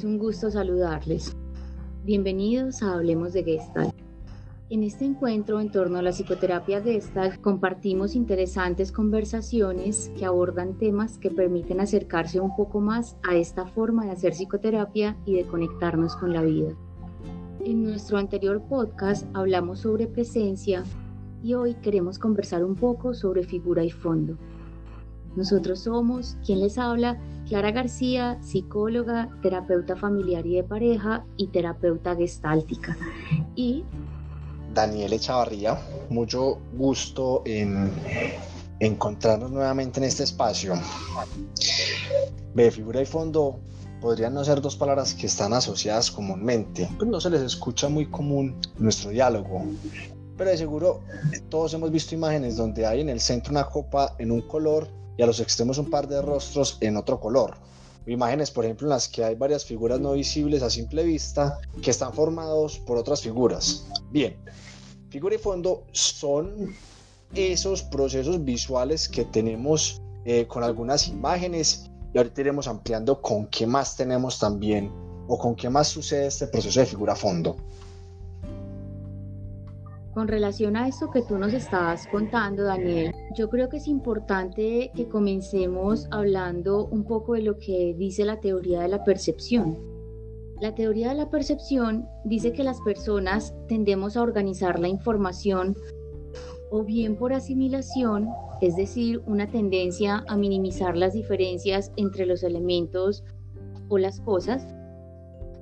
Es un gusto saludarles. Bienvenidos a Hablemos de Gestalt. En este encuentro en torno a la psicoterapia Gestalt compartimos interesantes conversaciones que abordan temas que permiten acercarse un poco más a esta forma de hacer psicoterapia y de conectarnos con la vida. En nuestro anterior podcast hablamos sobre presencia y hoy queremos conversar un poco sobre figura y fondo. Nosotros somos, quien les habla, Clara García, psicóloga, terapeuta familiar y de pareja y terapeuta gestáltica. Y Daniel Echavarría, mucho gusto en encontrarnos nuevamente en este espacio. Ve, figura y fondo podrían no ser dos palabras que están asociadas comúnmente, pues no se les escucha muy común nuestro diálogo. Pero de seguro todos hemos visto imágenes donde hay en el centro una copa en un color y a los extremos un par de rostros en otro color. Imágenes, por ejemplo, en las que hay varias figuras no visibles a simple vista que están formados por otras figuras. Bien, figura y fondo son esos procesos visuales que tenemos eh, con algunas imágenes y ahorita iremos ampliando con qué más tenemos también o con qué más sucede este proceso de figura fondo. Con relación a esto que tú nos estabas contando, Daniel, yo creo que es importante que comencemos hablando un poco de lo que dice la teoría de la percepción. La teoría de la percepción dice que las personas tendemos a organizar la información o bien por asimilación, es decir, una tendencia a minimizar las diferencias entre los elementos o las cosas,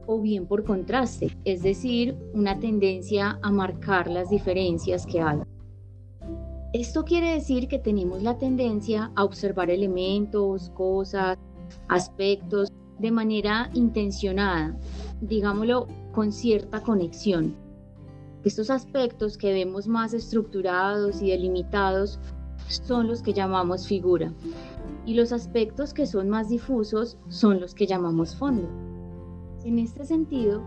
o bien por contraste, es decir, una tendencia a marcar las diferencias que hay. Esto quiere decir que tenemos la tendencia a observar elementos, cosas, aspectos de manera intencionada, digámoslo, con cierta conexión. Estos aspectos que vemos más estructurados y delimitados son los que llamamos figura y los aspectos que son más difusos son los que llamamos fondo. En este sentido,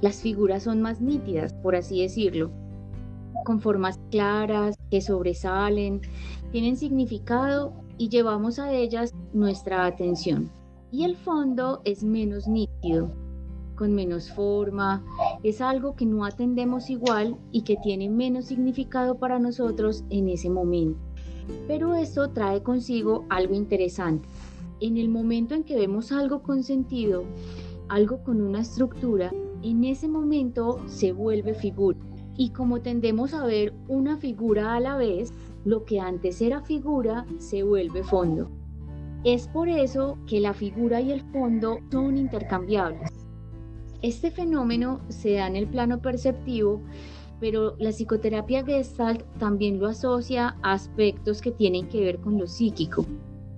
las figuras son más nítidas, por así decirlo, con formas claras, que sobresalen, tienen significado y llevamos a ellas nuestra atención. Y el fondo es menos nítido, con menos forma, es algo que no atendemos igual y que tiene menos significado para nosotros en ese momento. Pero esto trae consigo algo interesante. En el momento en que vemos algo con sentido, algo con una estructura, en ese momento se vuelve figura. Y como tendemos a ver una figura a la vez, lo que antes era figura se vuelve fondo. Es por eso que la figura y el fondo son intercambiables. Este fenómeno se da en el plano perceptivo, pero la psicoterapia Gestalt también lo asocia a aspectos que tienen que ver con lo psíquico.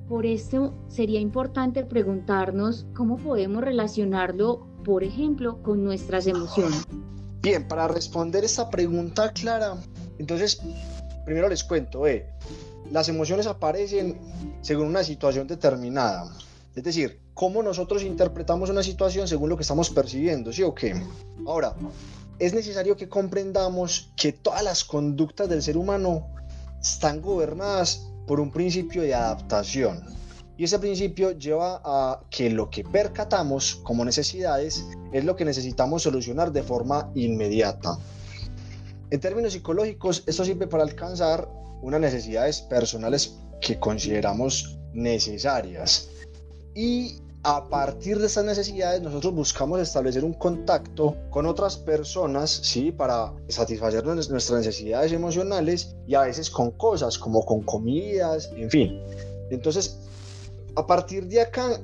Por esto sería importante preguntarnos cómo podemos relacionarlo, por ejemplo, con nuestras emociones. Bien, para responder esta pregunta clara, entonces primero les cuento, eh, las emociones aparecen según una situación determinada. Es decir, cómo nosotros interpretamos una situación según lo que estamos percibiendo, ¿sí o qué? Ahora, es necesario que comprendamos que todas las conductas del ser humano están gobernadas por un principio de adaptación. Y ese principio lleva a que lo que percatamos como necesidades es lo que necesitamos solucionar de forma inmediata. En términos psicológicos, esto sirve para alcanzar unas necesidades personales que consideramos necesarias. Y a partir de estas necesidades nosotros buscamos establecer un contacto con otras personas, ¿sí? Para satisfacer nuestras necesidades emocionales y a veces con cosas como con comidas, en fin. Entonces, a partir de acá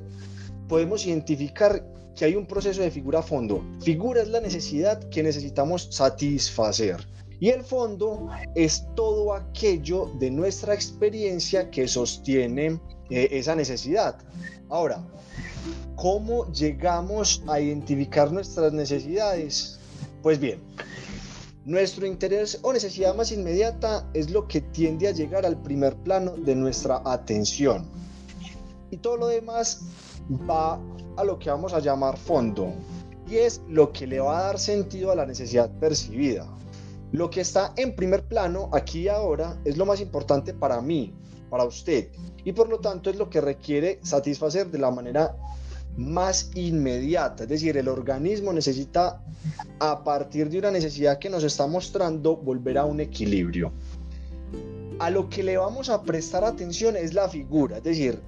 podemos identificar que hay un proceso de figura a fondo. Figura es la necesidad que necesitamos satisfacer. Y el fondo es todo aquello de nuestra experiencia que sostiene eh, esa necesidad. Ahora, ¿cómo llegamos a identificar nuestras necesidades? Pues bien, nuestro interés o necesidad más inmediata es lo que tiende a llegar al primer plano de nuestra atención. Y todo lo demás va a lo que vamos a llamar fondo. Y es lo que le va a dar sentido a la necesidad percibida. Lo que está en primer plano aquí y ahora es lo más importante para mí, para usted. Y por lo tanto es lo que requiere satisfacer de la manera más inmediata, es decir, el organismo necesita a partir de una necesidad que nos está mostrando volver a un equilibrio. A lo que le vamos a prestar atención es la figura, es decir,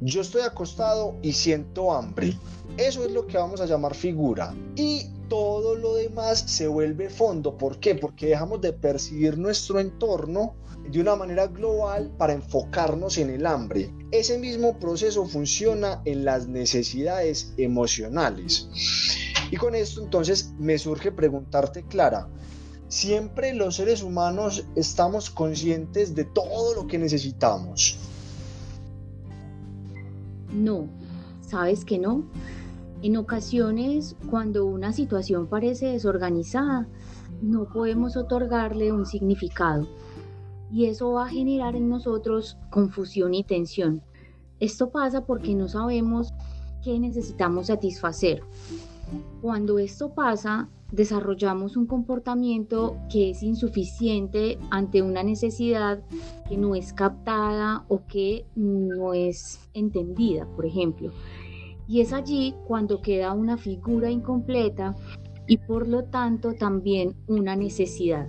yo estoy acostado y siento hambre. Eso es lo que vamos a llamar figura. Y todo lo demás se vuelve fondo. ¿Por qué? Porque dejamos de percibir nuestro entorno de una manera global para enfocarnos en el hambre. Ese mismo proceso funciona en las necesidades emocionales. Y con esto entonces me surge preguntarte, Clara, siempre los seres humanos estamos conscientes de todo lo que necesitamos. No, ¿sabes que no? En ocasiones, cuando una situación parece desorganizada, no podemos otorgarle un significado y eso va a generar en nosotros confusión y tensión. Esto pasa porque no sabemos qué necesitamos satisfacer. Cuando esto pasa, desarrollamos un comportamiento que es insuficiente ante una necesidad que no es captada o que no es entendida, por ejemplo. Y es allí cuando queda una figura incompleta y por lo tanto también una necesidad.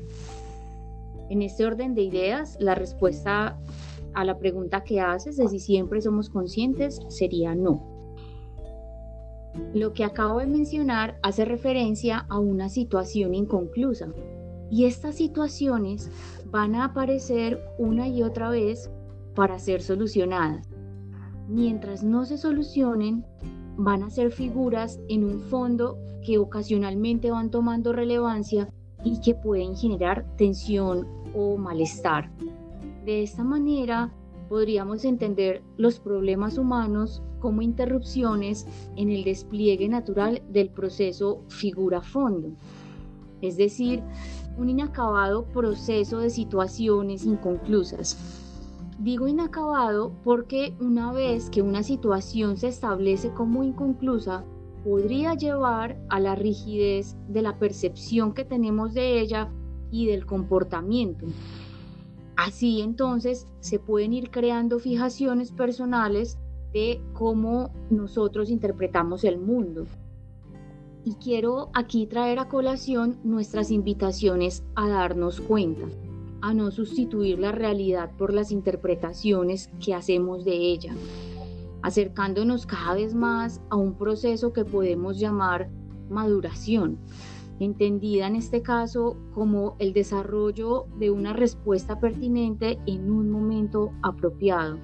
En este orden de ideas, la respuesta a la pregunta que haces de si siempre somos conscientes sería no. Lo que acabo de mencionar hace referencia a una situación inconclusa y estas situaciones van a aparecer una y otra vez para ser solucionadas. Mientras no se solucionen, van a ser figuras en un fondo que ocasionalmente van tomando relevancia y que pueden generar tensión o malestar. De esta manera, podríamos entender los problemas humanos como interrupciones en el despliegue natural del proceso figura-fondo, es decir, un inacabado proceso de situaciones inconclusas. Digo inacabado porque una vez que una situación se establece como inconclusa, podría llevar a la rigidez de la percepción que tenemos de ella y del comportamiento. Así entonces se pueden ir creando fijaciones personales de cómo nosotros interpretamos el mundo. Y quiero aquí traer a colación nuestras invitaciones a darnos cuenta, a no sustituir la realidad por las interpretaciones que hacemos de ella, acercándonos cada vez más a un proceso que podemos llamar maduración, entendida en este caso como el desarrollo de una respuesta pertinente en un momento apropiado.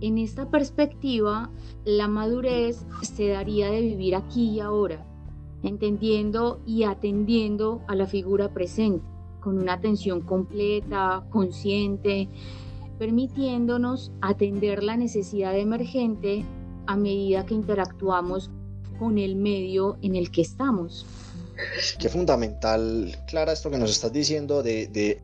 En esta perspectiva, la madurez se daría de vivir aquí y ahora, entendiendo y atendiendo a la figura presente, con una atención completa, consciente, permitiéndonos atender la necesidad emergente a medida que interactuamos con el medio en el que estamos. Qué fundamental, Clara, esto que nos estás diciendo de,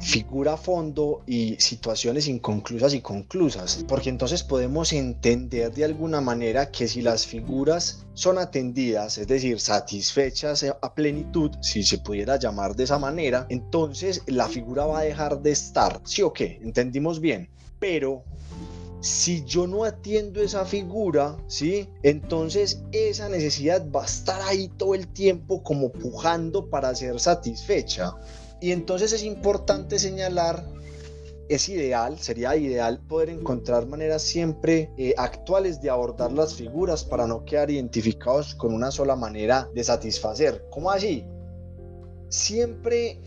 figura a fondo y situaciones inconclusas y conclusas, porque entonces podemos entender de alguna manera que si las figuras son atendidas, es decir, satisfechas a plenitud, si se pudiera llamar de esa manera, entonces la figura va a dejar de estar, ¿sí o qué? ¿Entendimos bien? Pero si yo no atiendo esa figura, ¿sí? Entonces esa necesidad va a estar ahí todo el tiempo como pujando para ser satisfecha. Y entonces es importante señalar, es ideal, sería ideal poder encontrar maneras siempre eh, actuales de abordar las figuras para no quedar identificados con una sola manera de satisfacer. ¿Cómo así? Siempre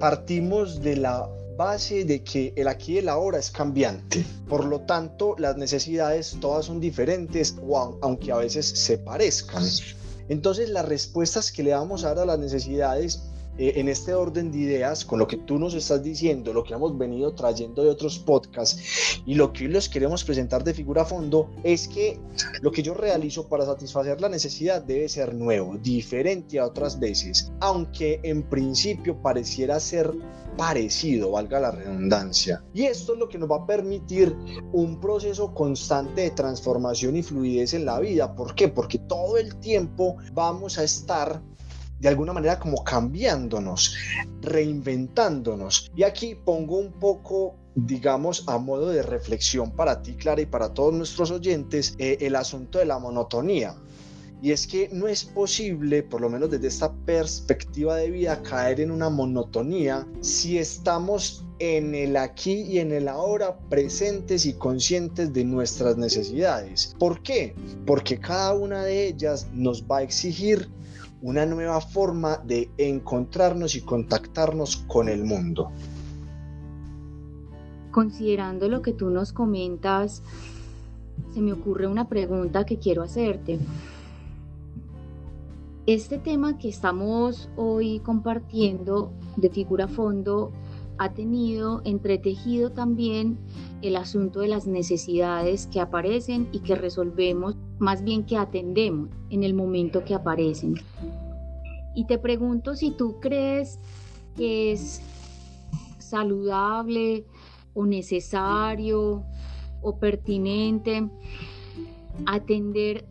partimos de la base de que el aquí y el ahora es cambiante. Por lo tanto, las necesidades todas son diferentes, aunque a veces se parezcan. Entonces, las respuestas que le vamos a dar a las necesidades eh, en este orden de ideas, con lo que tú nos estás diciendo, lo que hemos venido trayendo de otros podcasts y lo que hoy les queremos presentar de figura a fondo, es que lo que yo realizo para satisfacer la necesidad debe ser nuevo, diferente a otras veces, aunque en principio pareciera ser parecido, valga la redundancia. Y esto es lo que nos va a permitir un proceso constante de transformación y fluidez en la vida. ¿Por qué? Porque todo el tiempo vamos a estar de alguna manera como cambiándonos, reinventándonos. Y aquí pongo un poco digamos, a modo de reflexión para ti, Clara, y para todos nuestros oyentes, eh, el asunto de la monotonía. Y es que no es posible, por lo menos desde esta perspectiva de vida, caer en una monotonía si estamos en el aquí y en el ahora presentes y conscientes de nuestras necesidades. ¿Por qué? Porque cada una de ellas nos va a exigir una nueva forma de encontrarnos y contactarnos con el mundo. Considerando lo que tú nos comentas, se me ocurre una pregunta que quiero hacerte. Este tema que estamos hoy compartiendo de figura fondo ha tenido entretejido también el asunto de las necesidades que aparecen y que resolvemos, más bien que atendemos en el momento que aparecen. Y te pregunto si tú crees que es saludable o necesario o pertinente atender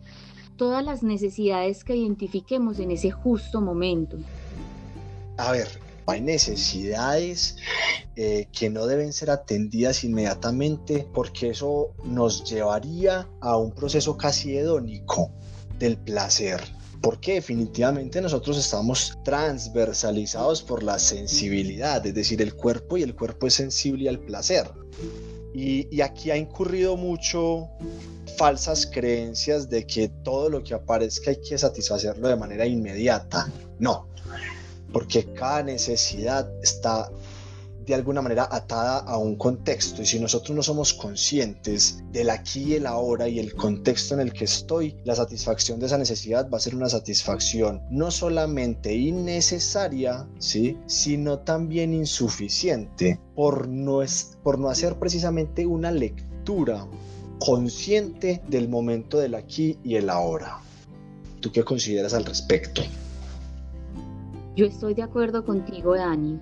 todas las necesidades que identifiquemos en ese justo momento. A ver, hay necesidades eh, que no deben ser atendidas inmediatamente porque eso nos llevaría a un proceso casi hedónico del placer. Porque definitivamente nosotros estamos transversalizados por la sensibilidad, es decir, el cuerpo y el cuerpo es sensible al placer. Y, y aquí ha incurrido mucho falsas creencias de que todo lo que aparezca hay que satisfacerlo de manera inmediata. No, porque cada necesidad está de alguna manera atada a un contexto y si nosotros no somos conscientes del aquí y el ahora y el contexto en el que estoy, la satisfacción de esa necesidad va a ser una satisfacción no solamente innecesaria, ¿sí? sino también insuficiente por no, es, por no hacer precisamente una lectura consciente del momento del aquí y el ahora. ¿Tú qué consideras al respecto? Yo estoy de acuerdo contigo, Dani.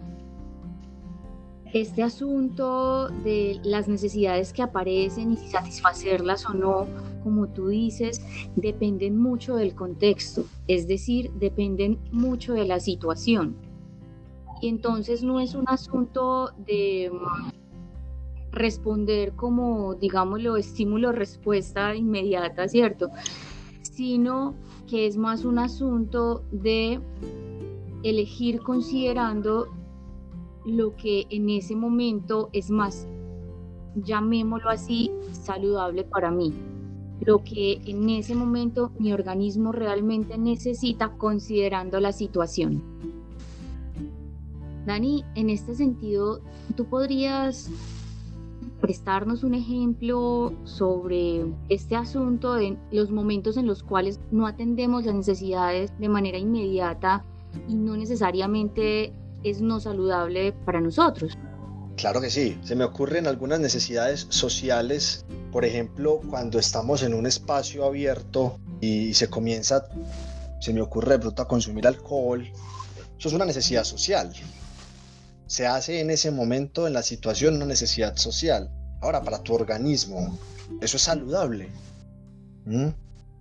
Este asunto de las necesidades que aparecen y si satisfacerlas o no, como tú dices, dependen mucho del contexto, es decir, dependen mucho de la situación. Y entonces no es un asunto de mm, responder como, digámoslo, estímulo-respuesta inmediata, ¿cierto? Sino que es más un asunto de elegir considerando lo que en ese momento es más, llamémoslo así, saludable para mí. Lo que en ese momento mi organismo realmente necesita considerando la situación. Dani, en este sentido, ¿tú podrías prestarnos un ejemplo sobre este asunto de los momentos en los cuales no atendemos las necesidades de manera inmediata y no necesariamente es no saludable para nosotros. Claro que sí, se me ocurren algunas necesidades sociales, por ejemplo, cuando estamos en un espacio abierto y se comienza, se me ocurre de pronto a consumir alcohol, eso es una necesidad social. Se hace en ese momento, en la situación, una necesidad social. Ahora, para tu organismo, eso es saludable. ¿Mm?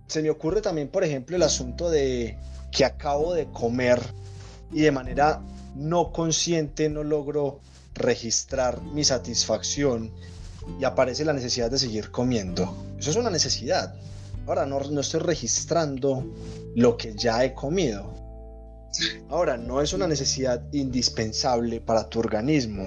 Se me ocurre también, por ejemplo, el asunto de que acabo de comer y de manera no consciente no logro registrar mi satisfacción y aparece la necesidad de seguir comiendo. Eso es una necesidad. Ahora no, no estoy registrando lo que ya he comido. Ahora no es una necesidad indispensable para tu organismo.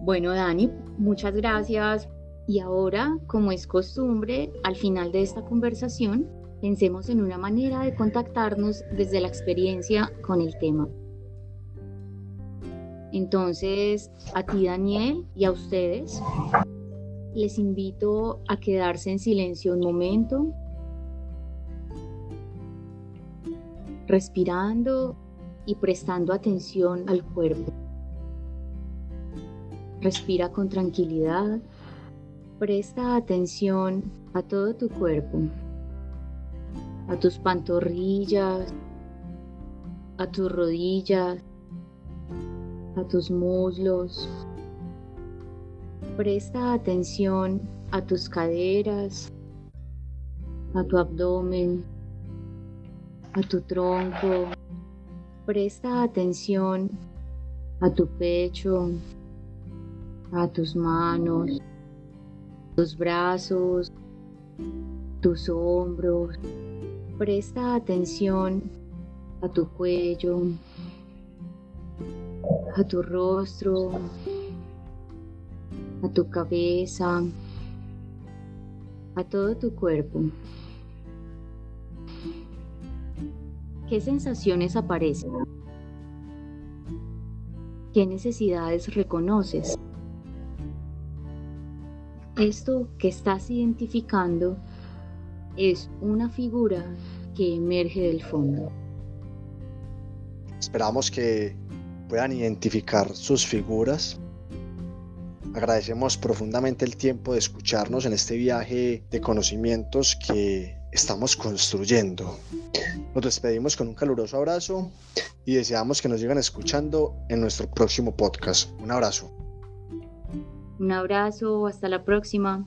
Bueno, Dani, muchas gracias. Y ahora, como es costumbre, al final de esta conversación, Pensemos en una manera de contactarnos desde la experiencia con el tema. Entonces, a ti Daniel y a ustedes, les invito a quedarse en silencio un momento, respirando y prestando atención al cuerpo. Respira con tranquilidad, presta atención a todo tu cuerpo a tus pantorrillas, a tus rodillas, a tus muslos. Presta atención a tus caderas, a tu abdomen, a tu tronco. Presta atención a tu pecho, a tus manos, tus brazos, tus hombros. Presta atención a tu cuello, a tu rostro, a tu cabeza, a todo tu cuerpo. ¿Qué sensaciones aparecen? ¿Qué necesidades reconoces? Esto que estás identificando es una figura que emerge del fondo. Esperamos que puedan identificar sus figuras. Agradecemos profundamente el tiempo de escucharnos en este viaje de conocimientos que estamos construyendo. Nos despedimos con un caluroso abrazo y deseamos que nos sigan escuchando en nuestro próximo podcast. Un abrazo. Un abrazo, hasta la próxima.